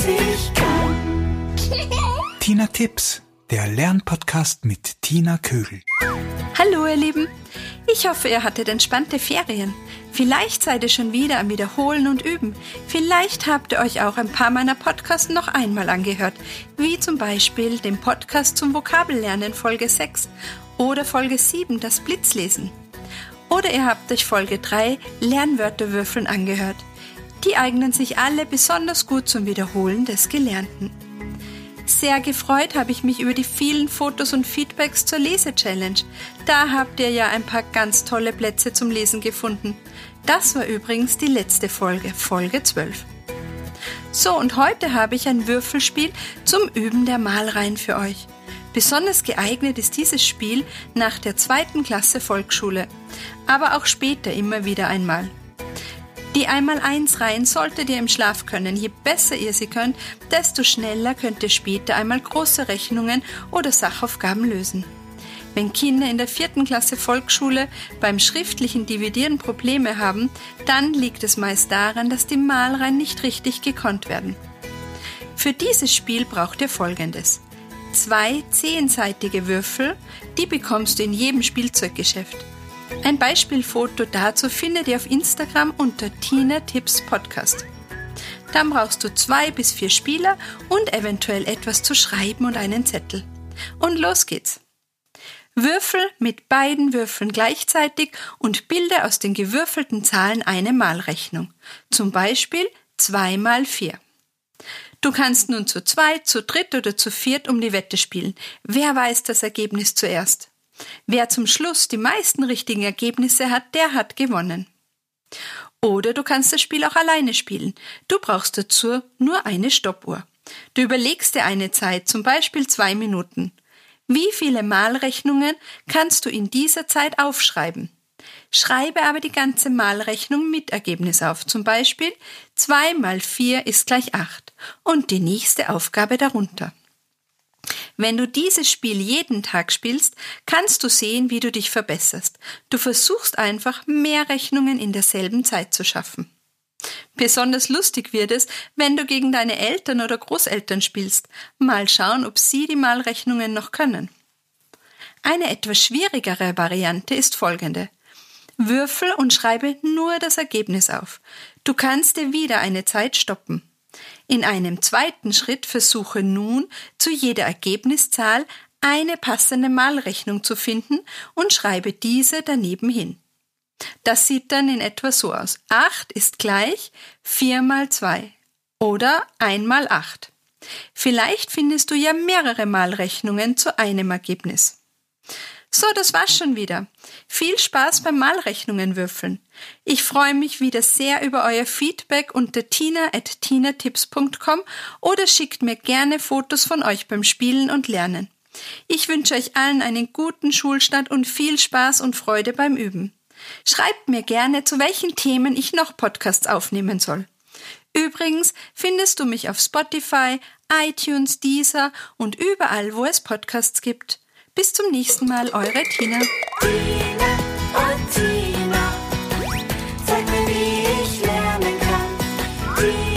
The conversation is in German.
was ich kann. Tina Tipps, der Lernpodcast mit Tina Kögel. Hallo, ihr Lieben. Ich hoffe, ihr hattet entspannte Ferien. Vielleicht seid ihr schon wieder am Wiederholen und Üben. Vielleicht habt ihr euch auch ein paar meiner Podcasts noch einmal angehört, wie zum Beispiel den Podcast zum Vokabellernen Folge 6 oder Folge 7, das Blitzlesen. Oder ihr habt euch Folge 3 Lernwörter würfeln angehört. Die eignen sich alle besonders gut zum Wiederholen des Gelernten. Sehr gefreut habe ich mich über die vielen Fotos und Feedbacks zur Lese-Challenge. Da habt ihr ja ein paar ganz tolle Plätze zum Lesen gefunden. Das war übrigens die letzte Folge, Folge 12. So, und heute habe ich ein Würfelspiel zum Üben der Malreihen für euch. Besonders geeignet ist dieses Spiel nach der zweiten Klasse Volksschule, aber auch später immer wieder einmal. Die Einmal-Eins-Reihen solltet ihr im Schlaf können. Je besser ihr sie könnt, desto schneller könnt ihr später einmal große Rechnungen oder Sachaufgaben lösen. Wenn Kinder in der vierten Klasse Volksschule beim schriftlichen Dividieren Probleme haben, dann liegt es meist daran, dass die Malreihen nicht richtig gekonnt werden. Für dieses Spiel braucht ihr folgendes. Zwei zehnseitige Würfel, die bekommst du in jedem Spielzeuggeschäft. Ein Beispielfoto dazu findet ihr auf Instagram unter Tina Tipps Podcast. Dann brauchst du zwei bis vier Spieler und eventuell etwas zu schreiben und einen Zettel. Und los geht's. Würfel mit beiden Würfeln gleichzeitig und bilde aus den gewürfelten Zahlen eine Malrechnung. Zum Beispiel 2 mal 4. Du kannst nun zu zweit, zu dritt oder zu viert um die Wette spielen. Wer weiß das Ergebnis zuerst? Wer zum Schluss die meisten richtigen Ergebnisse hat, der hat gewonnen. Oder du kannst das Spiel auch alleine spielen. Du brauchst dazu nur eine Stoppuhr. Du überlegst dir eine Zeit, zum Beispiel zwei Minuten. Wie viele Malrechnungen kannst du in dieser Zeit aufschreiben? Schreibe aber die ganze Malrechnung mit Ergebnis auf. Zum Beispiel 2 mal 4 ist gleich 8 und die nächste Aufgabe darunter. Wenn du dieses Spiel jeden Tag spielst, kannst du sehen, wie du dich verbesserst. Du versuchst einfach, mehr Rechnungen in derselben Zeit zu schaffen. Besonders lustig wird es, wenn du gegen deine Eltern oder Großeltern spielst. Mal schauen, ob sie die Malrechnungen noch können. Eine etwas schwierigere Variante ist folgende. Würfel und schreibe nur das Ergebnis auf. Du kannst dir wieder eine Zeit stoppen. In einem zweiten Schritt versuche nun, zu jeder Ergebniszahl eine passende Malrechnung zu finden und schreibe diese daneben hin. Das sieht dann in etwa so aus. 8 ist gleich 4 mal 2 oder 1 mal 8. Vielleicht findest du ja mehrere Malrechnungen zu einem Ergebnis. So, das war's schon wieder. Viel Spaß beim Malrechnungen würfeln. Ich freue mich wieder sehr über euer Feedback unter tina.tinatips.com oder schickt mir gerne Fotos von euch beim Spielen und Lernen. Ich wünsche euch allen einen guten Schulstart und viel Spaß und Freude beim Üben. Schreibt mir gerne, zu welchen Themen ich noch Podcasts aufnehmen soll. Übrigens findest du mich auf Spotify, iTunes, Deezer und überall, wo es Podcasts gibt. Bis zum nächsten Mal, eure Tina. Tina und Tina, zeig mir, wie ich lernen kann. Tina